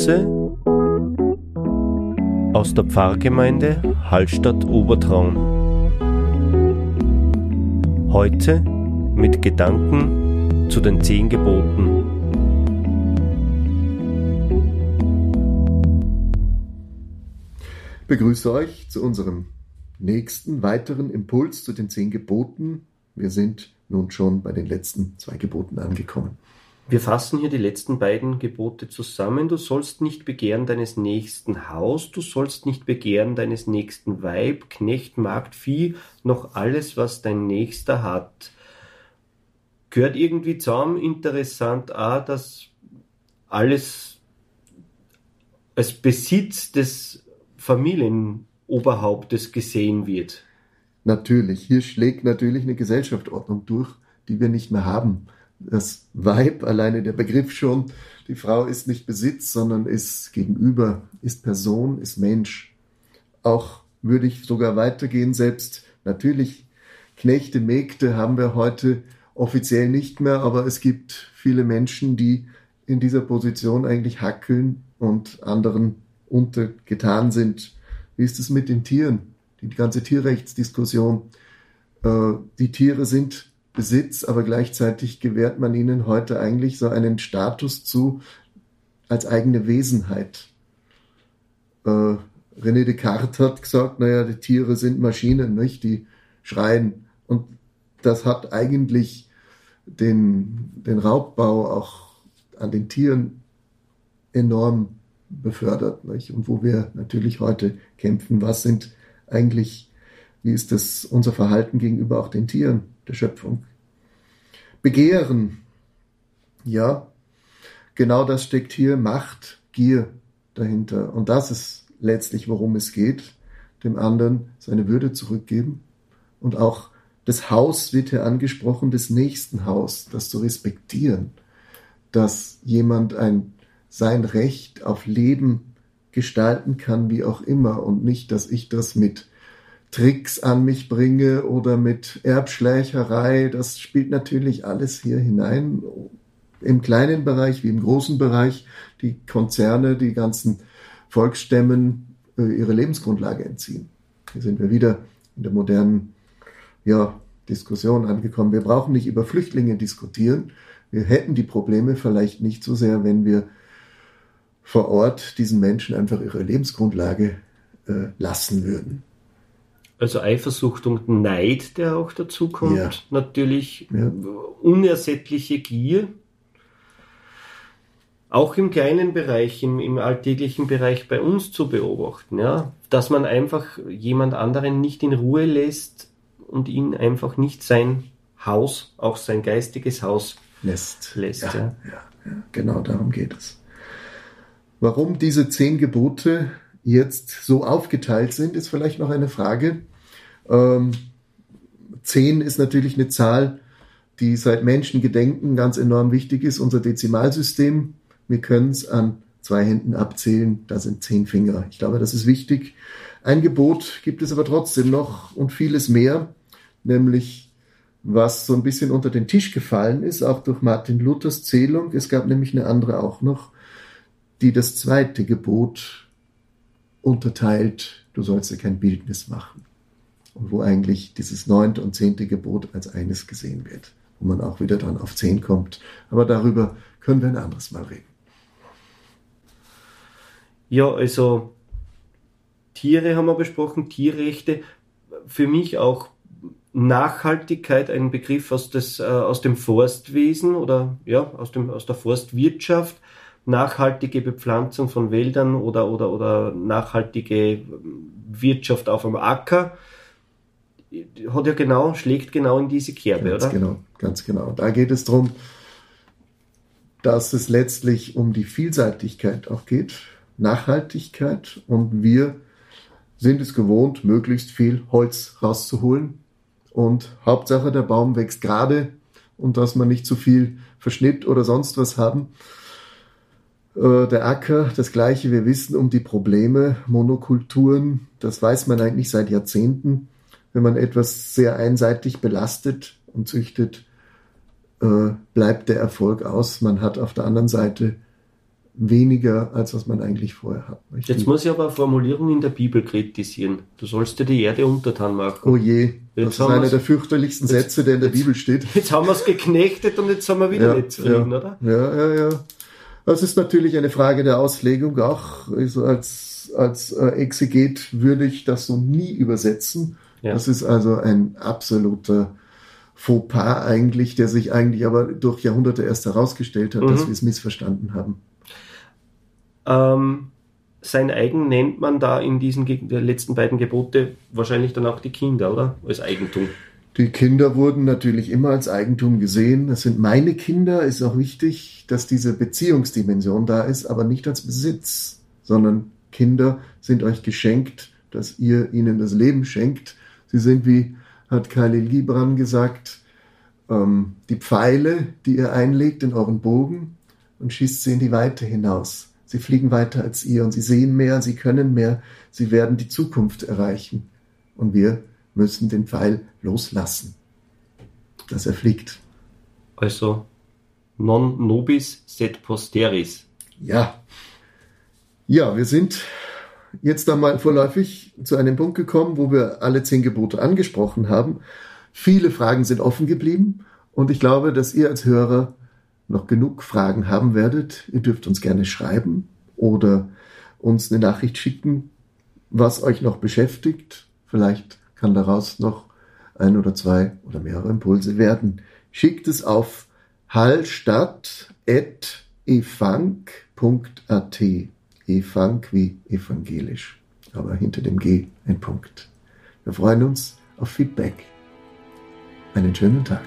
Impulse aus der Pfarrgemeinde Hallstatt Obertraun. Heute mit Gedanken zu den zehn Geboten. Begrüße euch zu unserem nächsten weiteren Impuls zu den zehn Geboten. Wir sind nun schon bei den letzten zwei Geboten angekommen. Wir fassen hier die letzten beiden Gebote zusammen. Du sollst nicht begehren deines nächsten Haus, du sollst nicht begehren deines nächsten Weib, Knecht, Magd, Vieh, noch alles, was dein Nächster hat. Gehört irgendwie zusammen interessant auch, dass alles als Besitz des Familienoberhauptes gesehen wird. Natürlich, hier schlägt natürlich eine Gesellschaftsordnung durch, die wir nicht mehr haben das Weib, alleine der Begriff schon, die Frau ist nicht Besitz, sondern ist Gegenüber, ist Person, ist Mensch. Auch würde ich sogar weitergehen, selbst natürlich Knechte, Mägde haben wir heute offiziell nicht mehr, aber es gibt viele Menschen, die in dieser Position eigentlich hackeln und anderen untergetan sind. Wie ist es mit den Tieren? Die ganze Tierrechtsdiskussion. Äh, die Tiere sind Besitz, aber gleichzeitig gewährt man ihnen heute eigentlich so einen Status zu als eigene Wesenheit. Äh, René Descartes hat gesagt, naja, die Tiere sind Maschinen, nicht? Die schreien. Und das hat eigentlich den, den Raubbau auch an den Tieren enorm befördert. Nicht? Und wo wir natürlich heute kämpfen, was sind eigentlich, wie ist das unser Verhalten gegenüber auch den Tieren? der Schöpfung. Begehren, ja, genau das steckt hier, Macht, Gier dahinter. Und das ist letztlich, worum es geht, dem anderen seine Würde zurückgeben. Und auch das Haus wird hier angesprochen, des nächsten Haus, das zu respektieren, dass jemand ein, sein Recht auf Leben gestalten kann, wie auch immer, und nicht, dass ich das mit Tricks an mich bringe oder mit Erbschleicherei. Das spielt natürlich alles hier hinein. Im kleinen Bereich wie im großen Bereich. Die Konzerne, die ganzen Volksstämmen äh, ihre Lebensgrundlage entziehen. Hier sind wir wieder in der modernen ja, Diskussion angekommen. Wir brauchen nicht über Flüchtlinge diskutieren. Wir hätten die Probleme vielleicht nicht so sehr, wenn wir vor Ort diesen Menschen einfach ihre Lebensgrundlage äh, lassen würden. Also Eifersucht und Neid, der auch dazu kommt, ja. natürlich ja. unersättliche Gier, auch im kleinen Bereich, im, im, alltäglichen Bereich bei uns zu beobachten, ja, dass man einfach jemand anderen nicht in Ruhe lässt und ihn einfach nicht sein Haus, auch sein geistiges Haus lässt. lässt ja, ja. ja genau darum geht es. Warum diese zehn Gebote jetzt so aufgeteilt sind, ist vielleicht noch eine Frage. Ähm, zehn ist natürlich eine Zahl, die seit Menschengedenken ganz enorm wichtig ist. Unser Dezimalsystem, wir können es an zwei Händen abzählen, da sind zehn Finger. Ich glaube, das ist wichtig. Ein Gebot gibt es aber trotzdem noch und vieles mehr, nämlich was so ein bisschen unter den Tisch gefallen ist, auch durch Martin Luthers Zählung. Es gab nämlich eine andere auch noch, die das zweite Gebot unterteilt, du sollst dir kein Bildnis machen und wo eigentlich dieses neunte und zehnte Gebot als eines gesehen wird, wo man auch wieder dann auf zehn kommt. Aber darüber können wir ein anderes Mal reden. Ja, also Tiere haben wir besprochen, Tierrechte. Für mich auch Nachhaltigkeit, ein Begriff aus, des, äh, aus dem Forstwesen oder ja, aus, dem, aus der Forstwirtschaft. Nachhaltige Bepflanzung von Wäldern oder, oder, oder nachhaltige Wirtschaft auf dem Acker hat ja genau, schlägt genau in diese Kerbe, ganz oder? Genau, ganz genau. Da geht es darum, dass es letztlich um die Vielseitigkeit auch geht, Nachhaltigkeit und wir sind es gewohnt, möglichst viel Holz rauszuholen und Hauptsache der Baum wächst gerade und dass man nicht zu viel Verschnitt oder sonst was haben. Äh, der Acker, das gleiche, wir wissen um die Probleme, Monokulturen, das weiß man eigentlich seit Jahrzehnten wenn man etwas sehr einseitig belastet und züchtet, äh, bleibt der Erfolg aus. Man hat auf der anderen Seite weniger, als was man eigentlich vorher hat. Ich Jetzt muss ich aber eine Formulierung in der Bibel kritisieren. Du sollst dir die Erde untertan machen. Oh je, jetzt das ist einer der fürchterlichsten jetzt, Sätze, der in der jetzt, Bibel steht. Jetzt haben wir es geknechtet und jetzt haben wir wieder ja, nicht zufrieden, ja, oder? Ja, ja, ja. Das ist natürlich eine Frage der Auslegung. Auch also als, als äh, Exeget würde ich das so nie übersetzen. Ja. Das ist also ein absoluter Fauxpas eigentlich, der sich eigentlich aber durch Jahrhunderte erst herausgestellt hat, mhm. dass wir es missverstanden haben. Ähm, sein eigen nennt man da in diesen letzten beiden Gebote wahrscheinlich dann auch die Kinder, oder? Als Eigentum. Die Kinder wurden natürlich immer als Eigentum gesehen. Das sind meine Kinder. Ist auch wichtig, dass diese Beziehungsdimension da ist, aber nicht als Besitz, sondern Kinder sind euch geschenkt, dass ihr ihnen das Leben schenkt. Sie sind, wie hat Khalil Gibran gesagt, ähm, die Pfeile, die ihr einlegt in euren Bogen und schießt sie in die Weite hinaus. Sie fliegen weiter als ihr und sie sehen mehr, sie können mehr, sie werden die Zukunft erreichen. Und wir müssen den Pfeil loslassen, dass er fliegt. Also non nobis sed posteris. Ja. Ja, wir sind jetzt einmal vorläufig zu einem Punkt gekommen, wo wir alle zehn Gebote angesprochen haben. Viele Fragen sind offen geblieben und ich glaube, dass ihr als Hörer noch genug Fragen haben werdet, ihr dürft uns gerne schreiben oder uns eine Nachricht schicken, was euch noch beschäftigt. Vielleicht kann daraus noch ein oder zwei oder mehrere Impulse werden. Schickt es auf hallstatt.efank.at. Efank wie evangelisch, aber hinter dem G ein Punkt. Wir freuen uns auf Feedback. Einen schönen Tag.